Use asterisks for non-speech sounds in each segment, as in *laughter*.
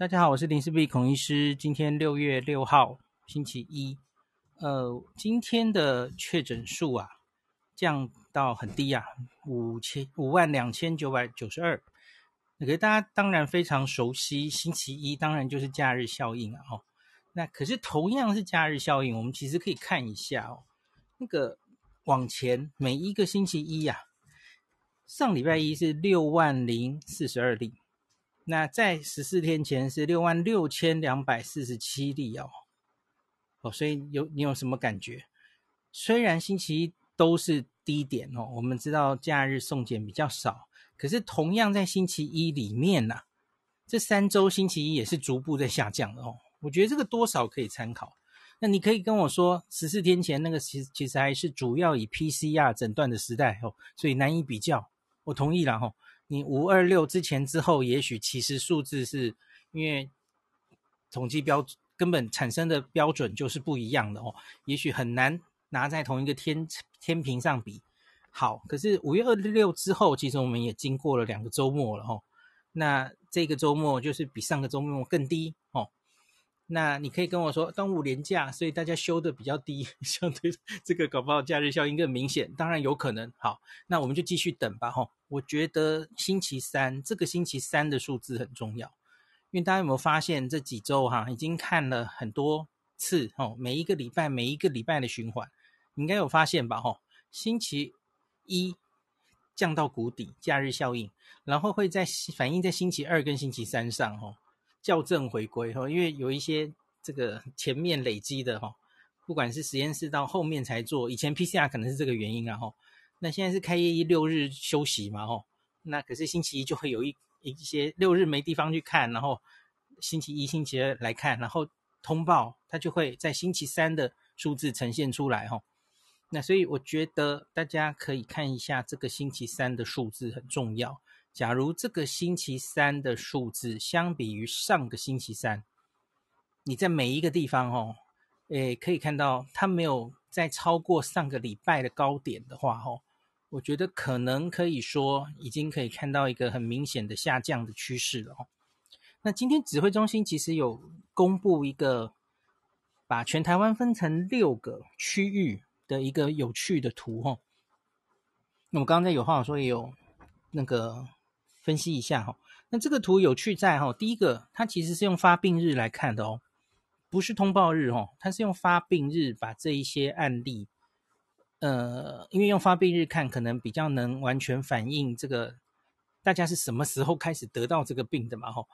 大家好，我是林氏璧孔医师。今天六月六号，星期一。呃，今天的确诊数啊，降到很低啊，五千五万两千九百九十二。那个大家当然非常熟悉，星期一当然就是假日效应啊。哦，那可是同样是假日效应，我们其实可以看一下哦，那个往前每一个星期一呀，啊，上礼拜一是六万零四十二例。那在十四天前是六万六千两百四十七例哦，哦，所以有你有什么感觉？虽然星期一都是低点哦，我们知道假日送检比较少，可是同样在星期一里面呐、啊，这三周星期一也是逐步在下降的哦。我觉得这个多少可以参考。那你可以跟我说，十四天前那个其其实还是主要以 PCR 诊断的时代哦，所以难以比较。我同意了哈。你五二六之前之后，也许其实数字是因为统计标根本产生的标准就是不一样的哦，也许很难拿在同一个天天平上比。好，可是五月二十六之后，其实我们也经过了两个周末了哦。那这个周末就是比上个周末更低。那你可以跟我说端午连假，所以大家休的比较低，*laughs* 相对这个搞不好假日效应更明显，当然有可能。好，那我们就继续等吧。吼，我觉得星期三这个星期三的数字很重要，因为大家有没有发现这几周哈，已经看了很多次，吼，每一个礼拜每一个礼拜的循环，你应该有发现吧？吼，星期一降到谷底，假日效应，然后会在反映在星期二跟星期三上，吼。校正回归哈，因为有一些这个前面累积的哈，不管是实验室到后面才做，以前 PCR 可能是这个原因啊哈。那现在是开业一六日休息嘛哈，那可是星期一就会有一一些六日没地方去看，然后星期一、星期二来看，然后通报，它就会在星期三的数字呈现出来哈。那所以我觉得大家可以看一下这个星期三的数字很重要。假如这个星期三的数字相比于上个星期三，你在每一个地方哦，诶，可以看到它没有再超过上个礼拜的高点的话哦，我觉得可能可以说已经可以看到一个很明显的下降的趋势了哦。那今天指挥中心其实有公布一个把全台湾分成六个区域的一个有趣的图哦。那我刚刚在有话说也有那个。分析一下哈，那这个图有趣在哈，第一个它其实是用发病日来看的哦，不是通报日哦，它是用发病日把这一些案例，呃，因为用发病日看可能比较能完全反映这个大家是什么时候开始得到这个病的嘛哈，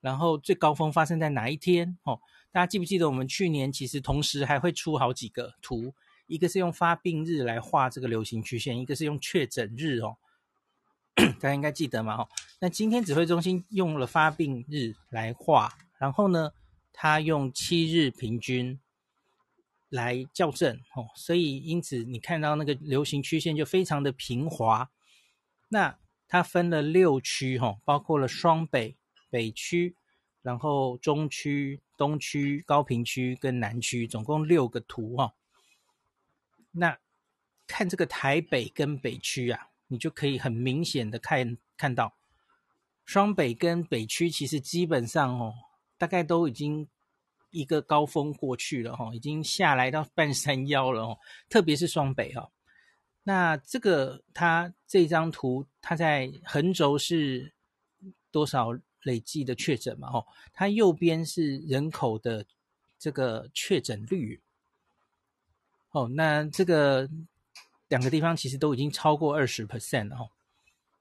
然后最高峰发生在哪一天哦？大家记不记得我们去年其实同时还会出好几个图，一个是用发病日来画这个流行曲线，一个是用确诊日哦。*clears throat* 大家应该记得嘛？哈，那今天指挥中心用了发病日来画，然后呢，他用七日平均来校正，哦，所以因此你看到那个流行曲线就非常的平滑。那它分了六区，哈，包括了双北、北区，然后中区、东区、高屏区跟南区，总共六个图，哈。那看这个台北跟北区啊。你就可以很明显的看看到，双北跟北区其实基本上哦，大概都已经一个高峰过去了哈，已经下来到半山腰了哦。特别是双北哈，那这个它这张图，它在横轴是多少累计的确诊嘛？哦，它右边是人口的这个确诊率。哦，那这个。两个地方其实都已经超过二十 percent 了哈，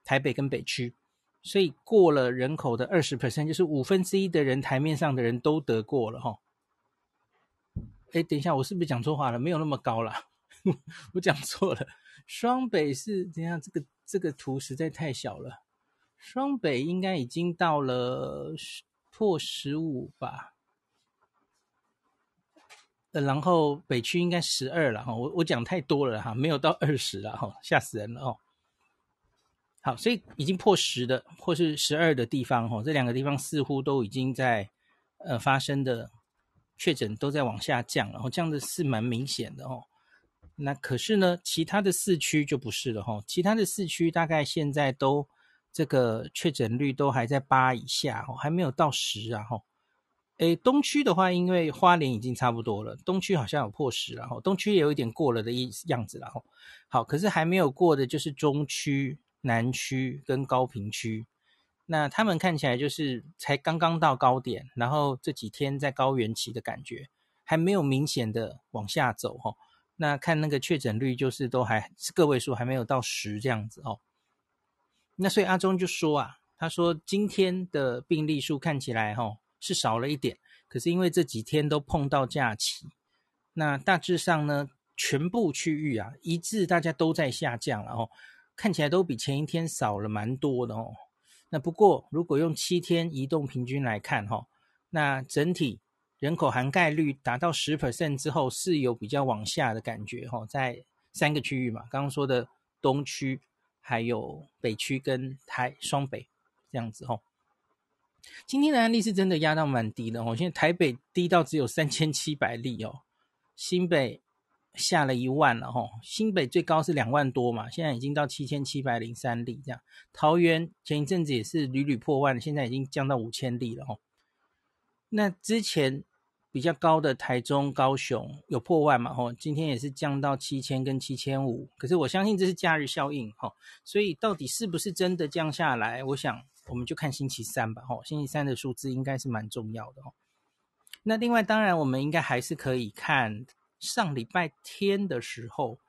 台北跟北区，所以过了人口的二十 percent，就是五分之一的人台面上的人都得过了哈。哎，等一下，我是不是讲错话了？没有那么高了，*laughs* 我讲错了。双北是怎样？这个这个图实在太小了。双北应该已经到了破十五吧。呃，然后北区应该十二了哈，我我讲太多了哈，没有到二十了哈，吓死人了哦。好，所以已经破十的或是十二的地方哈，这两个地方似乎都已经在呃发生的确诊都在往下降，然后这样的是蛮明显的哦。那可是呢，其他的四区就不是了哈，其他的四区大概现在都这个确诊率都还在八以下哦，还没有到十啊哈。诶，东区的话，因为花莲已经差不多了，东区好像有破十，然后东区也有一点过了的意样子，然后好，可是还没有过的就是中区、南区跟高屏区，那他们看起来就是才刚刚到高点，然后这几天在高原期的感觉，还没有明显的往下走，哈。那看那个确诊率，就是都还是个位数，还没有到十这样子哦。那所以阿忠就说啊，他说今天的病例数看起来哈是少了一点，可是因为这几天都碰到假期，那大致上呢，全部区域啊一致大家都在下降了哦，看起来都比前一天少了蛮多的哦。那不过如果用七天移动平均来看哈，那整体。人口涵盖率达到十 percent 之后，是有比较往下的感觉哈，在三个区域嘛，刚刚说的东区、还有北区跟台双北这样子哈。今天的案例是真的压到蛮低的哦，现在台北低到只有三千七百例哦，新北下了一万了哈，新北最高是两万多嘛，现在已经到七千七百零三例这样。桃园前一阵子也是屡屡破万，现在已经降到五千例了哈。那之前。比较高的台中、高雄有破万嘛？吼，今天也是降到七千跟七千五。可是我相信这是假日效应，吼，所以到底是不是真的降下来？我想我们就看星期三吧，吼，星期三的数字应该是蛮重要的，吼。那另外，当然我们应该还是可以看上礼拜天的时候，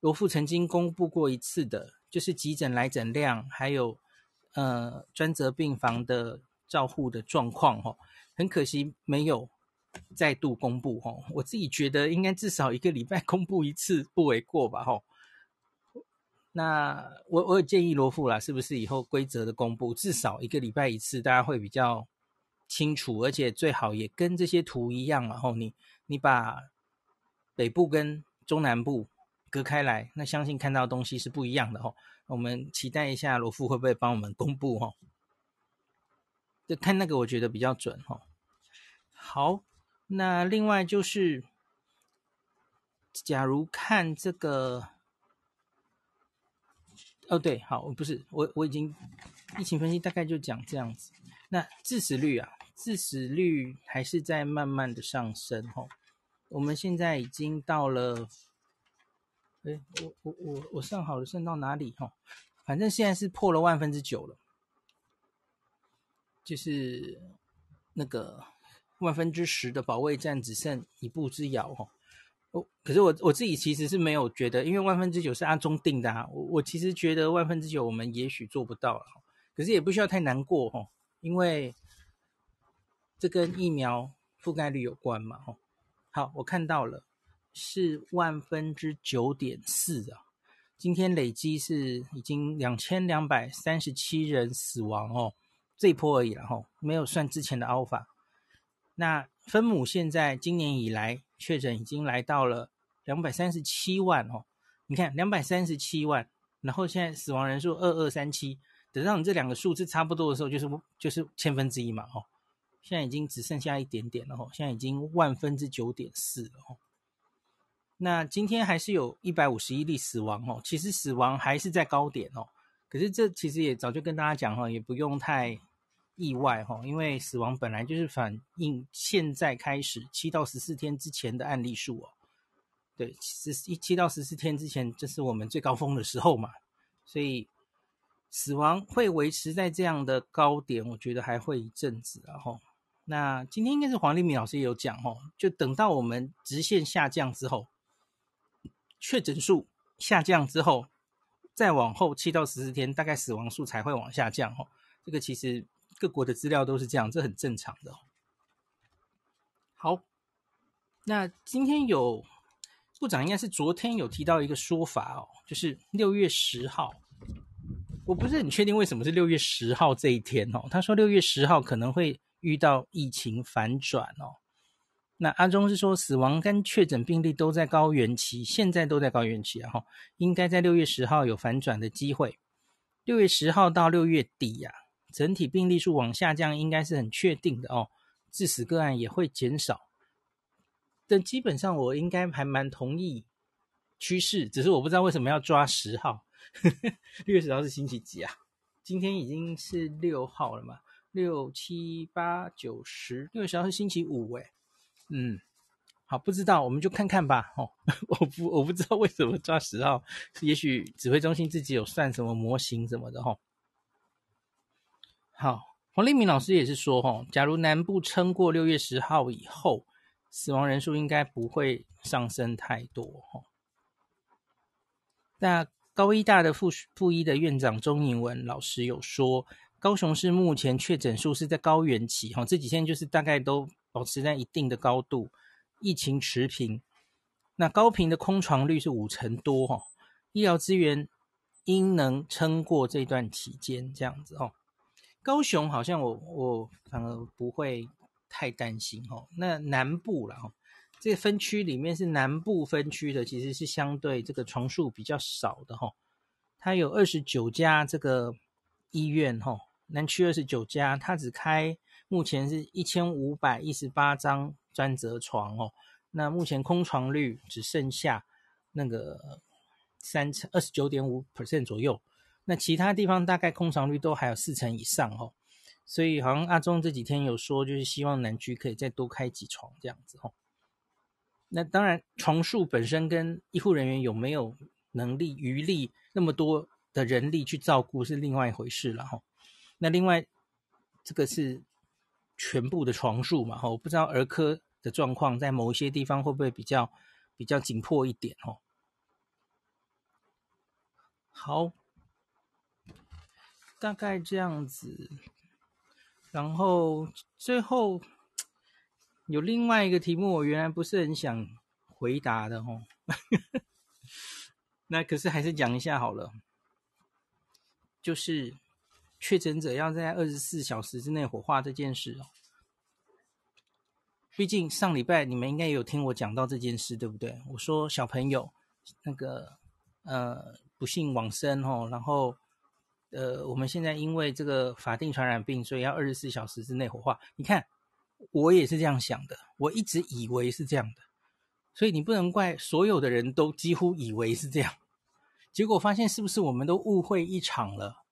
罗富曾经公布过一次的，就是急诊来诊量，还有呃专责病房的照护的状况，吼，很可惜没有。再度公布吼，我自己觉得应该至少一个礼拜公布一次不为过吧吼。那我我有建议罗富啦，是不是以后规则的公布至少一个礼拜一次，大家会比较清楚，而且最好也跟这些图一样，然后你你把北部跟中南部隔开来，那相信看到东西是不一样的哈。我们期待一下罗富会不会帮我们公布哈，就看那个我觉得比较准哈。好。那另外就是，假如看这个，哦对，好，不是我我已经疫情分析大概就讲这样子。那致死率啊，致死率还是在慢慢的上升吼。我们现在已经到了，哎，我我我我算好了，算到哪里吼？反正现在是破了万分之九了，就是那个。万分之十的保卫战只剩一步之遥哦，哦，可是我我自己其实是没有觉得，因为万分之九是阿中定的啊，我我其实觉得万分之九我们也许做不到了，可是也不需要太难过哦，因为这跟疫苗覆盖率有关嘛哦。好，我看到了是万分之九点四啊，今天累积是已经两千两百三十七人死亡哦，这一波而已了哈，没有算之前的 Alpha。那分母现在今年以来确诊已经来到了两百三十七万哦，你看两百三十七万，然后现在死亡人数二二三七，等到你这两个数字差不多的时候，就是就是千分之一嘛哦，现在已经只剩下一点点了哦，现在已经万分之九点四了哦。那今天还是有一百五十一例死亡哦，其实死亡还是在高点哦，可是这其实也早就跟大家讲哈，也不用太。意外哈，因为死亡本来就是反映现在开始七到十四天之前的案例数哦。对，十一七到十四天之前，这是我们最高峰的时候嘛，所以死亡会维持在这样的高点，我觉得还会一阵子啊哈。那今天应该是黄立明老师也有讲哦，就等到我们直线下降之后，确诊数下降之后，再往后七到十四天，大概死亡数才会往下降哈。这个其实。各国的资料都是这样，这很正常的。好，那今天有部长应该是昨天有提到一个说法哦，就是六月十号，我不是很确定为什么是六月十号这一天哦。他说六月十号可能会遇到疫情反转哦。那阿中是说死亡跟确诊病例都在高原期，现在都在高原期啊，哈，应该在六月十号有反转的机会。六月十号到六月底呀。整体病例数往下降，应该是很确定的哦。致死个案也会减少，但基本上我应该还蛮同意趋势，只是我不知道为什么要抓十号。六月十号是星期几啊？今天已经是六号了嘛？六七八九十，六月十号是星期五，哎，嗯，好，不知道，我们就看看吧。哦，*laughs* 我不，我不知道为什么抓十号，也许指挥中心自己有算什么模型什么的，哈。好，黄立明老师也是说，哈，假如南部撑过六月十号以后，死亡人数应该不会上升太多，哈。那高医大的附附一的院长钟颖文老师有说，高雄市目前确诊数是在高原期，哈，这几天就是大概都保持在一定的高度，疫情持平。那高屏的空床率是五成多，哈，医疗资源应能撑过这段期间，这样子，哈。高雄好像我我反而不会太担心哦。那南部啦，哦，这个分区里面是南部分区的，其实是相对这个床数比较少的哈。它有二十九家这个医院哈，南区二十九家，它只开目前是一千五百一十八张专责床哦。那目前空床率只剩下那个三成二十九点五 percent 左右。那其他地方大概空床率都还有四成以上哦，所以好像阿中这几天有说，就是希望南区可以再多开几床这样子哦。那当然，床数本身跟医护人员有没有能力余力那么多的人力去照顾是另外一回事了哈。那另外这个是全部的床数嘛哈，我不知道儿科的状况在某一些地方会不会比较比较紧迫一点哦。好。大概这样子，然后最后 *tsk* 有另外一个题目，我原来不是很想回答的哦。*laughs* 那可是还是讲一下好了，就是确诊者要在二十四小时之内火化这件事哦。毕竟上礼拜你们应该有听我讲到这件事，对不对？我说小朋友那个呃不幸往生哦，然后。呃，我们现在因为这个法定传染病，所以要二十四小时之内火化。你看，我也是这样想的，我一直以为是这样的，所以你不能怪所有的人都几乎以为是这样，结果发现是不是我们都误会一场了？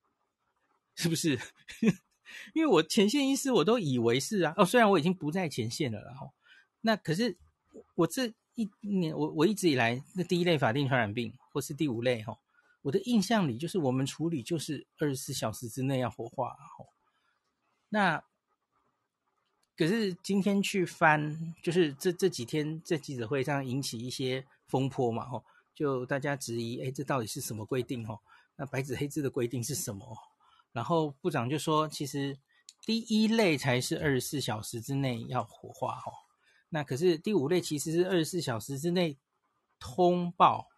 是不是？*laughs* 因为我前线医师我都以为是啊，哦，虽然我已经不在前线了，然后那可是我这一年我我一直以来那第一类法定传染病或是第五类哈。我的印象里，就是我们处理就是二十四小时之内要火化，那可是今天去翻，就是这这几天在记者会上引起一些风波嘛，吼，就大家质疑，哎，这到底是什么规定？吼，那白纸黑字的规定是什么？然后部长就说，其实第一类才是二十四小时之内要火化，吼。那可是第五类其实是二十四小时之内通报。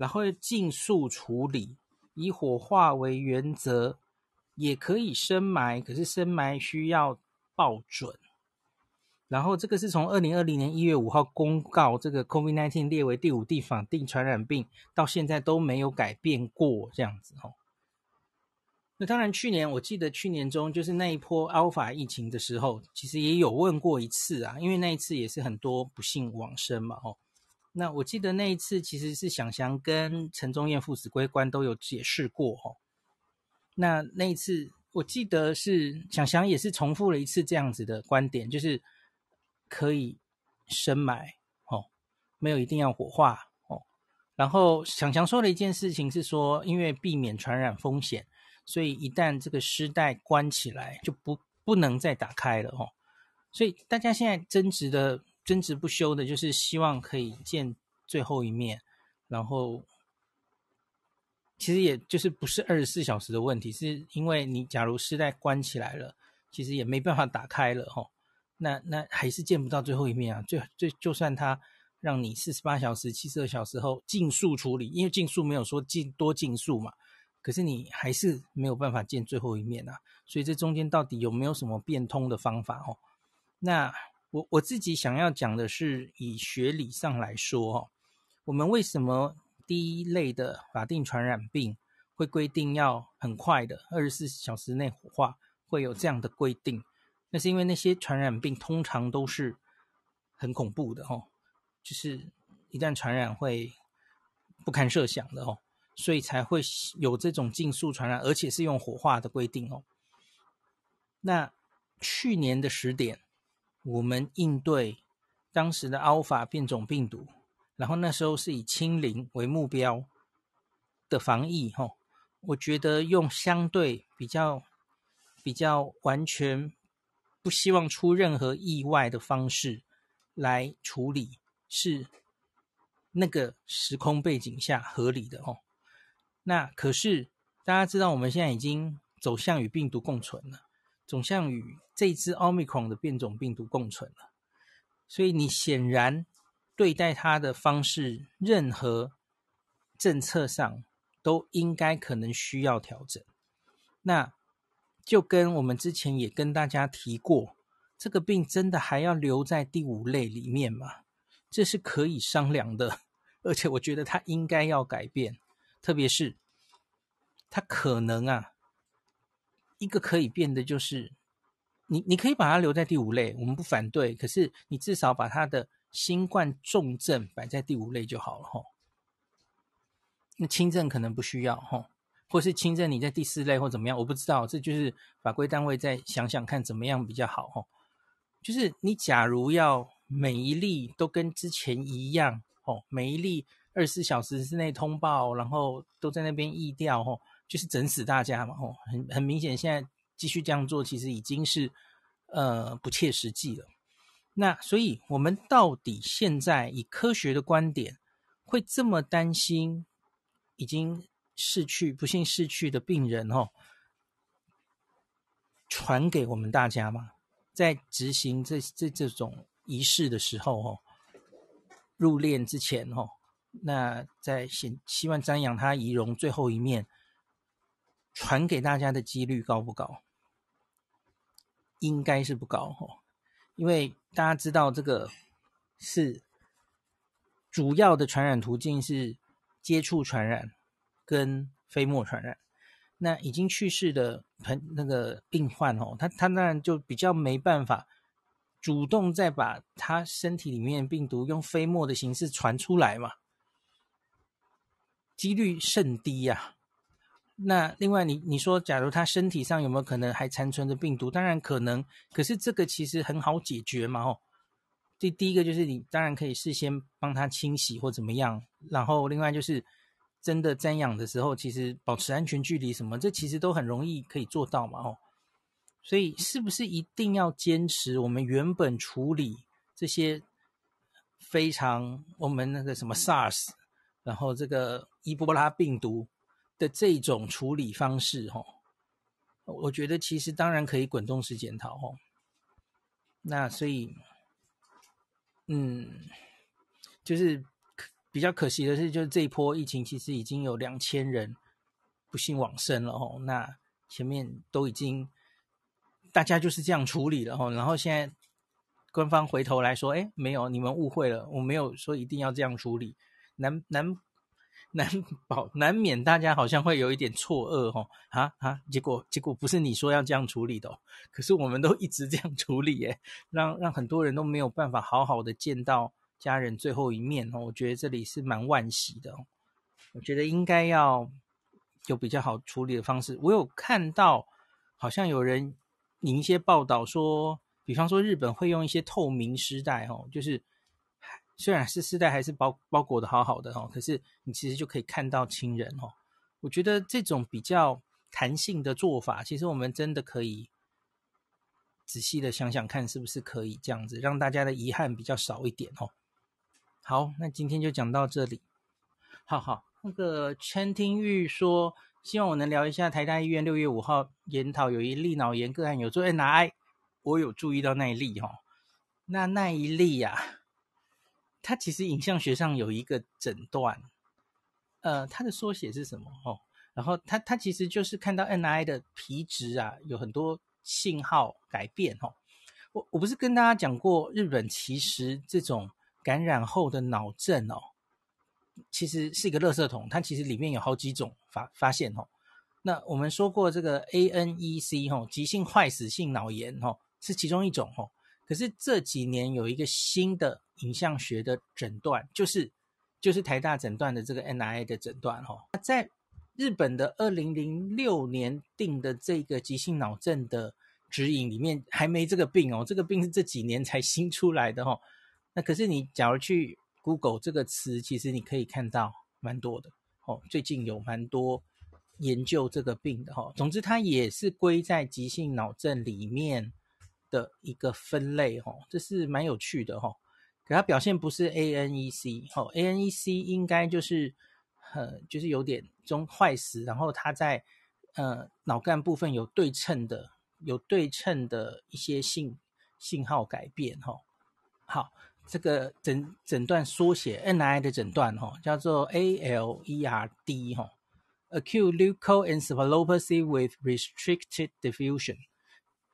然后尽速处理，以火化为原则，也可以深埋，可是深埋需要报准。然后这个是从二零二零年一月五号公告，这个 COVID-19 列为第五地法定传染病，到现在都没有改变过这样子哦。那当然，去年我记得去年中就是那一波 Alpha 疫情的时候，其实也有问过一次啊，因为那一次也是很多不幸往生嘛，哦。那我记得那一次其实是想翔跟陈宗彦副指挥官都有解释过哦。那那一次我记得是想翔也是重复了一次这样子的观点，就是可以深埋哦，没有一定要火化哦。然后想翔说的一件事情是说，因为避免传染风险，所以一旦这个尸袋关起来就不不能再打开了哦。所以大家现在争执的。争执不休的，就是希望可以见最后一面，然后其实也就是不是二十四小时的问题，是因为你假如尸袋关起来了，其实也没办法打开了哈，那那还是见不到最后一面啊。最最就算他让你四十八小时、七十二小时后尽速处理，因为尽速没有说尽多尽速嘛，可是你还是没有办法见最后一面啊。所以这中间到底有没有什么变通的方法哦？那。我我自己想要讲的是，以学理上来说，哦，我们为什么第一类的法定传染病会规定要很快的二十四小时内火化，会有这样的规定？那是因为那些传染病通常都是很恐怖的，哦，就是一旦传染会不堪设想的，哦，所以才会有这种尽速传染，而且是用火化的规定，哦。那去年的十点，我们应对当时的 Alpha 变种病毒，然后那时候是以清零为目标的防疫，吼，我觉得用相对比较比较完全不希望出任何意外的方式来处理，是那个时空背景下合理的，吼。那可是大家知道，我们现在已经走向与病毒共存了，走向与这支奥密克戎的变种病毒共存了。所以你显然对待它的方式，任何政策上都应该可能需要调整。那就跟我们之前也跟大家提过，这个病真的还要留在第五类里面吗？这是可以商量的，而且我觉得它应该要改变。特别是，它可能啊，一个可以变的就是，你你可以把它留在第五类，我们不反对。可是你至少把它的新冠重症摆在第五类就好了吼。那轻症可能不需要吼，或是轻症你在第四类或怎么样，我不知道，这就是法规单位再想想看怎么样比较好吼。就是你假如要每一例都跟之前一样哦，每一例。二十四小时之内通报，然后都在那边疫调，吼，就是整死大家嘛，吼，很很明显，现在继续这样做，其实已经是呃不切实际了。那所以，我们到底现在以科学的观点，会这么担心已经逝去、不幸逝去的病人，哦，传给我们大家吗？在执行这这这种仪式的时候，哦，入殓之前，哦。那在希希望瞻仰他遗容最后一面，传给大家的几率高不高？应该是不高哦，因为大家知道这个是主要的传染途径是接触传染跟飞沫传染。那已经去世的朋那个病患哦，他他当然就比较没办法主动再把他身体里面病毒用飞沫的形式传出来嘛。几率甚低呀、那另外你，你说，假如他身体上有没有可能还残存着病毒？当然可能。可是这个其实很好解决嘛，哦。第第一个就是你当然可以事先帮他清洗或怎么样。然后另外就是真的瞻仰的时候，其实保持安全距离什么，这其实都很容易可以做到嘛，哦。所以是不是一定要坚持我们原本处理这些非常我们那个什么 SARS？然后这个伊波拉病毒的这种处理方式，哦，我觉得其实当然可以滚动式检讨，哦。那所以，嗯，就是比较可惜的是，就是这一波疫情其实已经有两千人不幸往生了，哦。那前面都已经大家就是这样处理了，哦。然后现在官方回头来说，哎，没有，你们误会了，我没有说一定要这样处理。难难难保难免，大家好像会有一点错愕哦，啊啊！结果结果不是你说要这样处理的哦，可是我们都一直这样处理耶，让让很多人都没有办法好好的见到家人最后一面哦。我觉得这里是蛮惋惜的哦，我觉得应该要有比较好处理的方式。我有看到好像有人引一些报道说，比方说日本会用一些透明丝带哦，就是。虽然是丝带还是包包裹的好好的哦，可是你其实就可以看到亲人哦。我觉得这种比较弹性的做法，其实我们真的可以仔细的想想看，是不是可以这样子，让大家的遗憾比较少一点哦。好，那今天就讲到这里。好好，那个陈廷玉说，希望我能聊一下台大医院六月五号研讨有一例脑炎个案有做 MRI，我有注意到那一例哈。那那一例呀、啊。它其实影像学上有一个诊断，呃，它的缩写是什么？哦，然后它它其实就是看到 NI 的皮质啊有很多信号改变哦。我我不是跟大家讲过，日本其实这种感染后的脑症哦，其实是一个垃圾桶，它其实里面有好几种发发现哦。那我们说过这个 ANEC 哦，急性坏死性脑炎哦，是其中一种哦。可是这几年有一个新的影像学的诊断，就是就是台大诊断的这个 NIA 的诊断哈，在日本的二零零六年定的这个急性脑症的指引里面还没这个病哦，这个病是这几年才新出来的哦。那可是你假如去 Google 这个词，其实你可以看到蛮多的哦。最近有蛮多研究这个病的哈。总之，它也是归在急性脑症里面的一个分类哈，这是蛮有趣的哈。可它表现不是 ANEC 哦，ANEC 应该就是呃，就是有点中坏死，然后它在呃脑干部分有对称的。有对称的一些信信号改变，哈，好，这个诊诊断缩写 NI 的诊断，哈，叫做 ALERD，哈，Acute Leukoencephalopathy with Restricted Diffusion。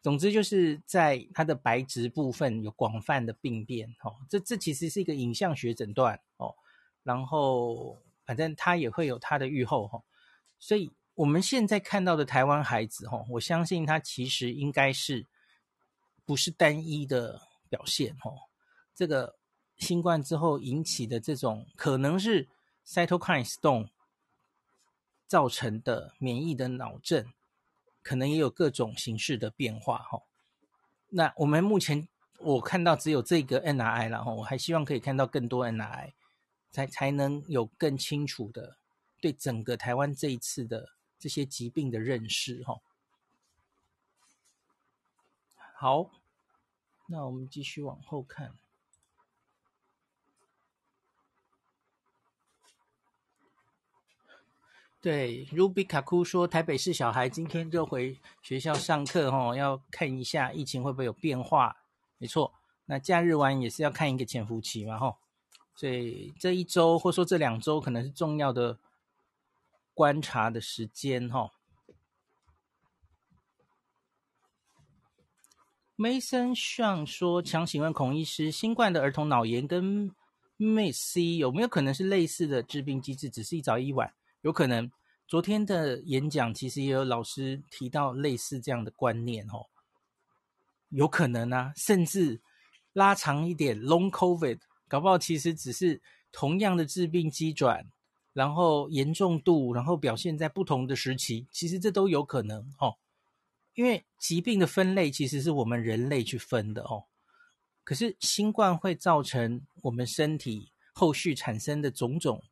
总之就是在它的白质部分有广泛的病变，哈，这这其实是一个影像学诊断，哦，然后反正它也会有它的预后，哈，所以。我们现在看到的台湾孩子，哈，我相信他其实应该是不是单一的表现，哈。这个新冠之后引起的这种可能是 cytokine storm 造成的免疫的脑症，可能也有各种形式的变化，哈。那我们目前我看到只有这个 NRI 了，哈，我还希望可以看到更多 NRI，才才能有更清楚的对整个台湾这一次的。这些疾病的认识，哈，好，那我们继续往后看。对，Ruby 卡库说，台北市小孩今天就回学校上课，哈，要看一下疫情会不会有变化。没错，那假日玩也是要看一个潜伏期嘛，哈，所以这一周或说这两周可能是重要的。观察的时间，哈。Mason 上说：“想请问孔医师，新冠的儿童脑炎跟 MIS-C 有没有可能是类似的致病机制？只是一早一晚，有可能。昨天的演讲其实也有老师提到类似这样的观念，哦，有可能啊，甚至拉长一点，Long COVID，搞不好其实只是同样的致病机转。”然后严重度，然后表现在不同的时期，其实这都有可能哦。因为疾病的分类其实是我们人类去分的哦。可是新冠会造成我们身体后续产生的种种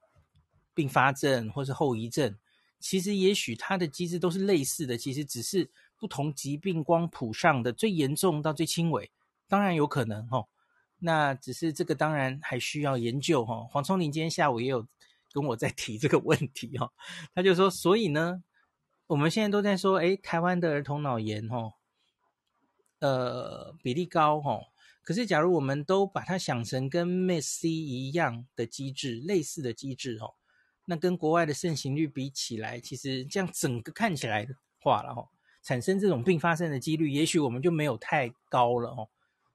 并发症或是后遗症，其实也许它的机制都是类似的，其实只是不同疾病光谱上的最严重到最轻微，当然有可能哦。那只是这个当然还需要研究哦。黄聪林今天下午也有。跟我在提这个问题哈，他就说，所以呢，我们现在都在说，诶，台湾的儿童脑炎哈，呃，比例高哈，可是假如我们都把它想成跟 MIS-C 一样的机制，类似的机制哈，那跟国外的盛行率比起来，其实这样整个看起来的话了哈，产生这种并发症的几率，也许我们就没有太高了哦，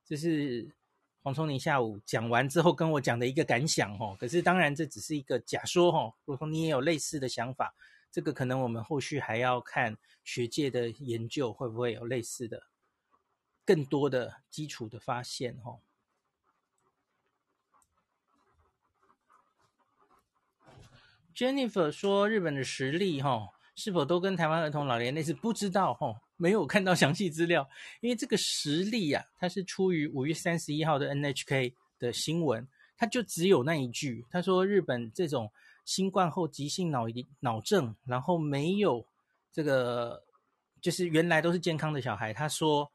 这是。黄聪宁下午讲完之后跟我讲的一个感想哦，可是当然这只是一个假说哦。如果你也有类似的想法，这个可能我们后续还要看学界的研究会不会有类似的更多的基础的发现哦。Jennifer 说日本的实力哈，是否都跟台湾儿童老年类似？不知道哈。没有看到详细资料，因为这个实例啊，它是出于五月三十一号的 NHK 的新闻，它就只有那一句，他说日本这种新冠后急性脑脑症，然后没有这个，就是原来都是健康的小孩，他说，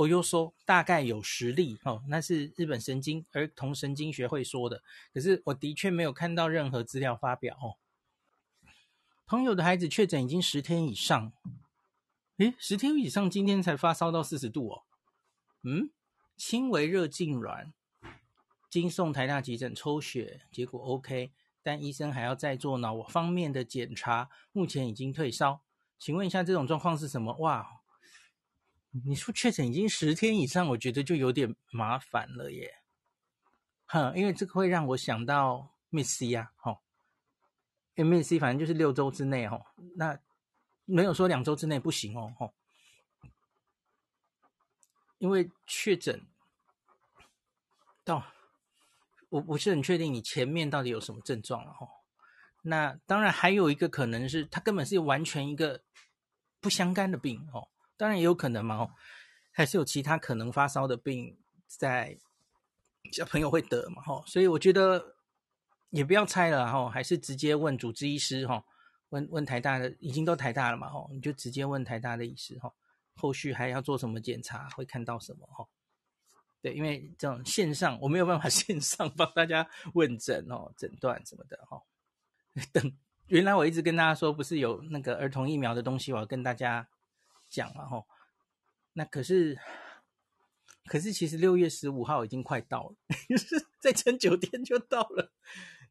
我又说大概有十例哦，那是日本神经儿童神经学会说的，可是我的确没有看到任何资料发表哦。朋友的孩子确诊已经十天以上。诶，十天以上，今天才发烧到四十度哦。嗯，轻微热痉挛，经送台大急诊抽血，结果 OK，但医生还要再做脑方面的检查，目前已经退烧。请问一下，这种状况是什么？哇，你说确诊已经十天以上，我觉得就有点麻烦了耶。哼，因为这个会让我想到 Miss C 啊，吼、哦，MIS-C 反正就是六周之内吼、哦，那。没有说两周之内不行哦，吼，因为确诊到我不是很确定你前面到底有什么症状了，吼。那当然还有一个可能是，它根本是完全一个不相干的病，哦，当然也有可能嘛，哦，还是有其他可能发烧的病在小朋友会得嘛，吼，所以我觉得也不要猜了，吼，还是直接问主治医师，吼，问问台大的，已经都台大了嘛，吼，你就直接问台大的医师，吼，后续还要做什么检查，会看到什么，吼，对，因为这种线上我没有办法 *laughs* 线上帮大家问诊哦，诊断什么的，吼，*laughs* 等原来我一直跟大家说，不是有那个儿童疫苗的东西，我要跟大家讲了，吼。那可是，可是其实六月十五号已经快到了，*laughs* 再撑九天就到了。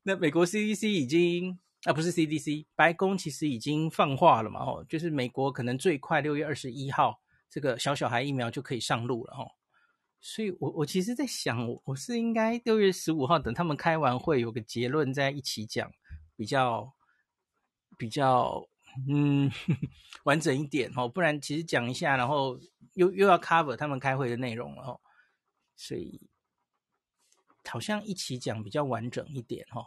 那美国 CDC 已经啊，不是 CDC，白宫其实已经放话了嘛，吼，就是美国可能最快六月二十一号，这个小小孩疫苗就可以上路了，吼。所以我我其实在想，我是应该六月十五号等他们开完会有个结论再一起讲，比较比较。嗯，*laughs* 完整一点哦，不然其实讲一下，然后又又要 cover 他们开会的内容了哦，所以好像一起讲比较完整一点哦，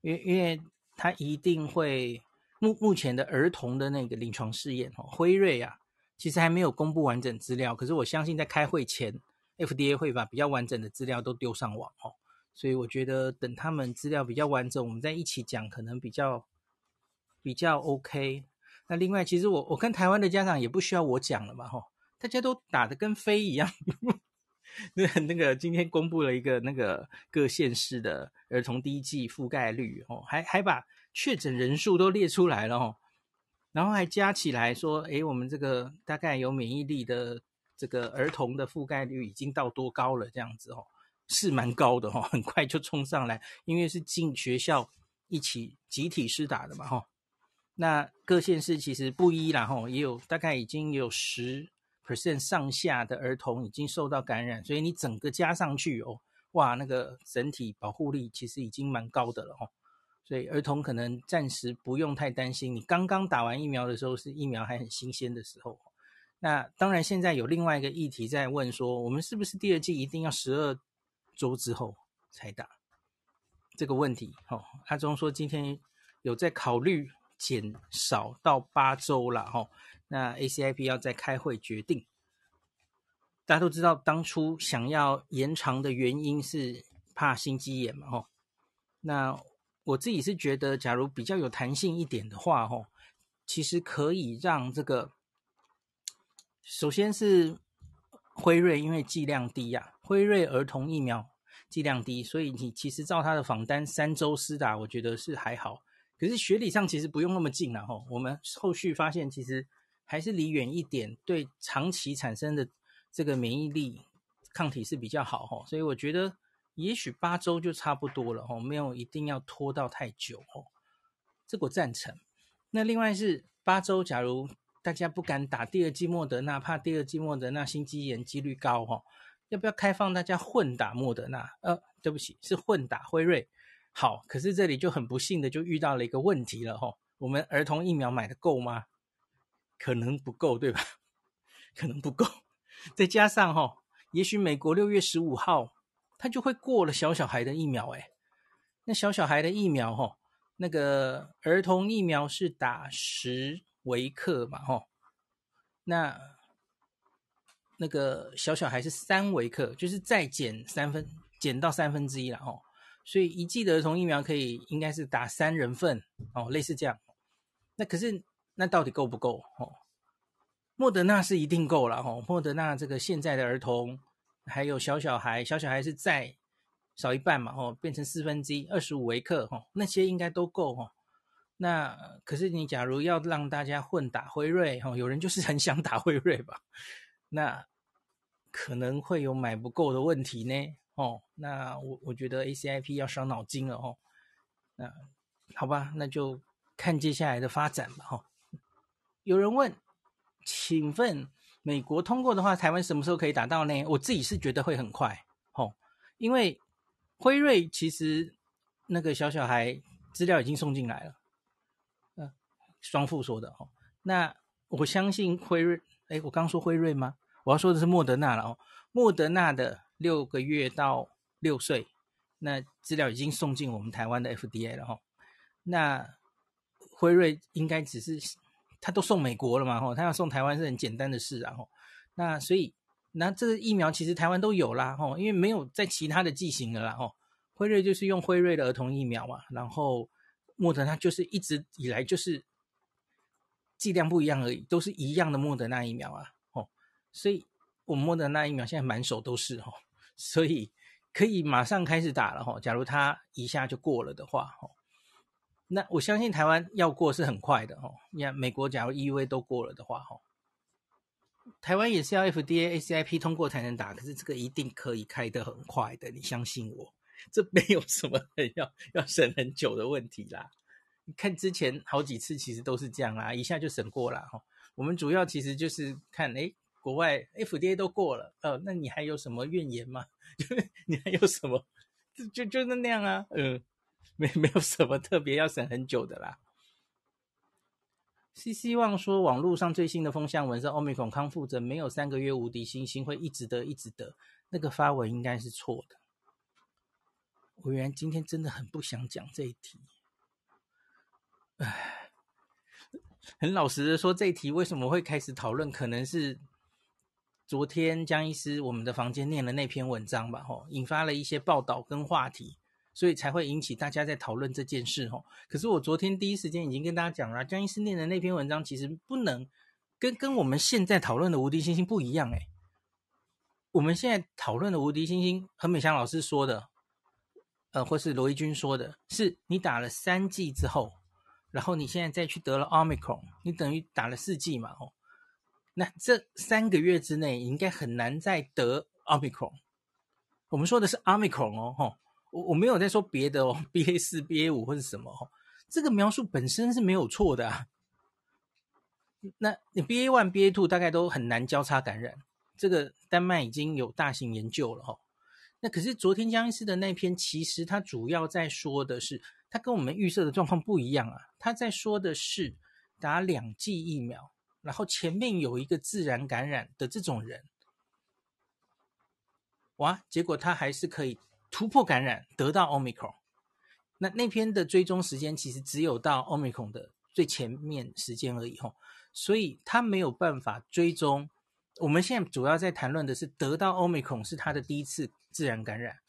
因为因为他一定会目目前的儿童的那个临床试验哦，辉瑞啊，其实还没有公布完整资料，可是我相信在开会前，FDA 会把比较完整的资料都丢上网哦，所以我觉得等他们资料比较完整，我们再一起讲，可能比较。比较 OK，那另外其实我我跟台湾的家长也不需要我讲了嘛吼，大家都打得跟飞一样。*laughs* 那那个今天公布了一个那个各县市的儿童第一剂覆盖率哦，还还把确诊人数都列出来了哦，然后还加起来说，诶，我们这个大概有免疫力的这个儿童的覆盖率已经到多高了这样子哦，是蛮高的哈，很快就冲上来，因为是进学校一起集体施打的嘛哈。那各县市其实不一，然后也有大概已经有十 percent 上下的儿童已经受到感染，所以你整个加上去哦，哇，那个整体保护力其实已经蛮高的了哦。所以儿童可能暂时不用太担心，你刚刚打完疫苗的时候是疫苗还很新鲜的时候。那当然现在有另外一个议题在问说，我们是不是第二剂一定要十二周之后才打这个问题？哦，阿中说今天有在考虑。减少到八周了哈，那 ACIP 要再开会决定。大家都知道，当初想要延长的原因是怕心肌炎嘛哈。那我自己是觉得，假如比较有弹性一点的话哈，其实可以让这个，首先是辉瑞，因为剂量低呀，辉瑞儿童疫苗剂量低，所以你其实照他的访单三周施打，我觉得是还好。可是学理上其实不用那么近了哈，我们后续发现其实还是离远一点，对长期产生的这个免疫力抗体是比较好哈，所以我觉得也许八周就差不多了哈，没有一定要拖到太久哦，这个我赞成。那另外是八周，假如大家不敢打第二剂莫德纳，怕第二剂莫德纳心肌炎几率高哈，要不要开放大家混打莫德纳？呃，对不起，是混打辉瑞。好，可是这里就很不幸的就遇到了一个问题了吼，我们儿童疫苗买的够吗？可能不够，对吧？*laughs* 可能不够，再加上吼，也许美国六月十五号他就会过了小小孩的疫苗，诶，那小小孩的疫苗吼，那个儿童疫苗是打十微克嘛吼，那那个小小孩是三微克，就是再减三分，减到三分之一了吼。所以一剂的儿童疫苗可以应该是打三人份哦，类似这样。那可是那到底够不够哦？莫德纳是一定够了哦。莫德纳这个现在的儿童还有小小孩，小小孩是再少一半嘛哦，变成四分之一，二十五微克哦，那些应该都够哦。那可是你假如要让大家混打辉瑞哦，有人就是很想打辉瑞吧？*laughs* 那可能会有买不够的问题呢。哦，那我我觉得 ACIP 要伤脑筋了哦。那好吧，那就看接下来的发展吧。哈、哦，有人问，请问美国通过的话，台湾什么时候可以打到呢？我自己是觉得会很快。哦，因为辉瑞其实那个小小孩资料已经送进来了。嗯、双父说的。哦，那我相信辉瑞，哎，我刚说辉瑞吗？我要说的是莫德纳了。哦，莫德纳的。六个月到六岁，那资料已经送进我们台湾的 FDA 了哈。那辉瑞应该只是他都送美国了嘛哈，他要送台湾是很简单的事然后。那所以那这个疫苗其实台湾都有啦，吼，因为没有在其他的剂型的啦，吼。辉瑞就是用辉瑞的儿童疫苗嘛，然后莫德纳就是一直以来就是剂量不一样而已，都是一样的莫德纳疫苗啊，吼。所以我们莫德纳疫苗现在满手都是，吼，所以可以马上开始打了，哈。假如它一下就过了的话，哈，那我相信台湾要过是很快的，哈。你看美国假如 EUA 都过了的话，哈。台湾也是要 FDA、ACIP 通过才能打，可是这个一定可以开得很快的，你相信我，这没有什么要要审很久的问题啦。你看之前好几次其实都是这样啦，一下就审过了哈。我们主要其实就是看，诶，国外 FDA 都过了，呃，那你还有什么怨言吗？就 *laughs* 你还有什么？就就就那样啊，嗯，没没有什么特别要审很久的啦。是希望说，网络上最新的风向文是 Omicron 康复者没有三个月无敌星星会一直得一直得，那个发文应该是错的。我原来今天真的很不想讲这一题，唉，*laughs* 很老实的说，这一题为什么会开始讨论，可能是昨天江医师我们的房间念了那篇文章吧，吼，引发了一些报道跟话题。所以才会引起大家在讨论这件事吼。可是我昨天第一时间已经跟大家讲了，江医师念的那篇文章其实不能跟跟我们现在讨论的无敌星星不一样诶。我们现在讨论的无敌星星，何美香老师说的，呃，或是罗一军说的，是你打了三剂之后，然后你现在再去得了 Omicron，你等于打了四剂嘛吼。那这三个月之内应该很难再得 Omicron。我们说的是 Omicron 哦吼。我我没有在说别的哦，*laughs* BA 四、BA 五或者什么哦，这个描述本身是没有错的啊。那你 BA one、BA two 大概都很难交叉感染，这个丹麦已经有大型研究了哈。那可是昨天江医师的那篇，其实他主要在说的是，他跟我们预设的状况不一样啊。他在说的是打两剂疫苗，然后前面有一个自然感染的这种人，哇，结果他还是可以。突破感染得到 Omicron，那那篇的追踪时间其实只有到 Omicron 的最前面时间而已吼，所以他没有办法追踪。我们现在主要在谈论的是得到 Omicron 是他的第一次自然感染，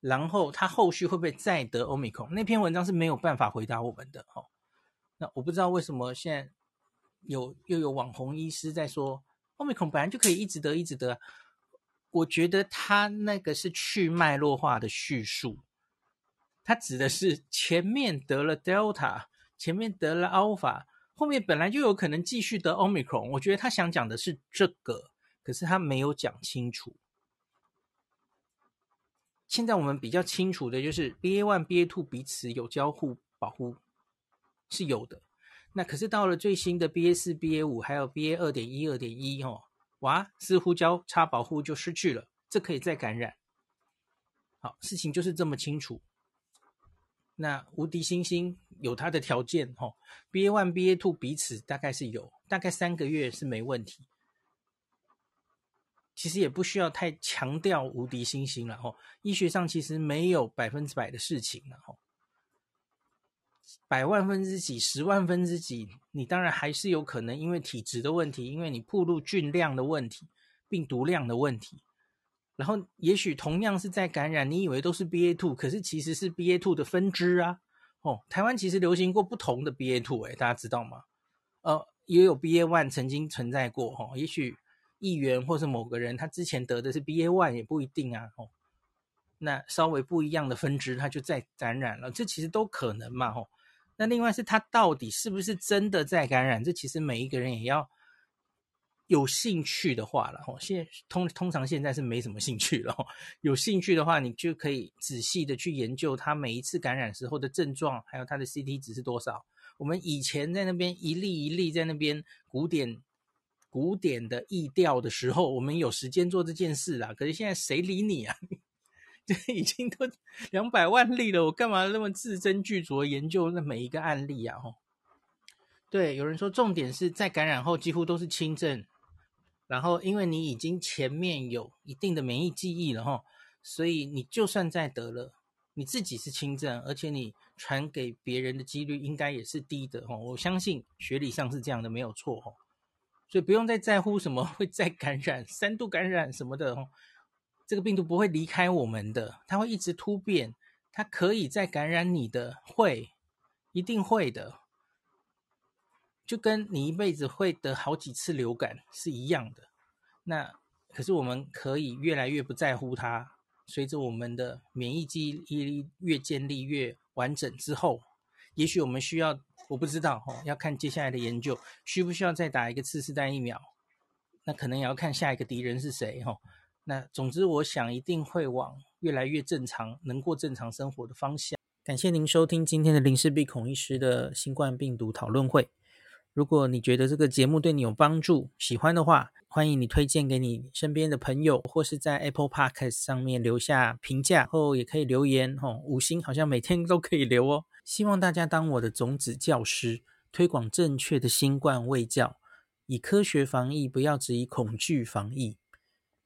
然后他后续会不会再得 Omicron？那篇文章是没有办法回答我们的吼。那我不知道为什么现在有又有网红医师在说 Omicron 本来就可以一直得一直得。我觉得他那个是去脉络化的叙述，他指的是前面得了 Delta，前面得了 Alpha，后面本来就有可能继续得 Omicron。我觉得他想讲的是这个，可是他没有讲清楚。现在我们比较清楚的就是 BA one、BA two 彼此有交互保护，是有的。那可是到了最新的 BA4、BA5，还有 BA 二点一、二点一哦。哇，似乎交叉保护就失去了，这可以再感染。好，事情就是这么清楚。那无敌星星有它的条件哈，BA one、BA two 彼此大概是有，大概三个月是没问题。其实也不需要太强调无敌星星了哈，医学上其实没有百分之百的事情了哈。百万分之几、十万分之几，你当然还是有可能因为体质的问题，因为你暴露菌量的问题、病毒量的问题，然后也许同样是在感染，你以为都是 BA.2，可是其实是 BA.2 的分支啊。哦，台湾其实流行过不同的 BA.2，诶，大家知道吗？呃，也有 BA.1 曾经存在过，哈、哦，也许议员或是某个人他之前得的是 BA.1 也不一定啊，哦，那稍微不一样的分支，它就再感染了，这其实都可能嘛，哦。那另外是他到底是不是真的在感染？这其实每一个人也要有兴趣的话了。吼，现通通常现在是没什么兴趣了。有兴趣的话，你就可以仔细的去研究他每一次感染时候的症状，还有他的 CT 值是多少。我们以前在那边一例一例在那边古典古典的意调的时候，我们有时间做这件事啦。可是现在谁理你啊？这 *laughs* 已经都两百万例了，我干嘛那么字斟句酌研究那每一个案例啊？吼，对，有人说重点是在感染后几乎都是轻症，然后因为你已经前面有一定的免疫记忆了哈，所以你就算再得了，你自己是轻症，而且你传给别人的几率应该也是低的哈。我相信学理上是这样的，没有错哈。所以不用再在乎什么 *laughs* 会再感染、三度感染什么的哦。这个病毒不会离开我们的，它会一直突变，它可以再感染你的，会，一定会的，就跟你一辈子会得好几次流感是一样的。那可是我们可以越来越不在乎它，随着我们的免疫记忆力越建立越完整之后，也许我们需要，我不知道哦，要看接下来的研究，需不需要再打一个次世代疫苗？那可能也要看下一个敌人是谁哦。那总之，我想一定会往越来越正常、能过正常生活的方向。感谢您收听今天的林氏璧孔医师的新冠病毒讨论会。如果你觉得这个节目对你有帮助，喜欢的话，欢迎你推荐给你身边的朋友，或是在 Apple Podcast 上面留下评价，后也可以留言哦。五星好像每天都可以留哦。希望大家当我的种子教师，推广正确的新冠卫教，以科学防疫，不要只以恐惧防疫。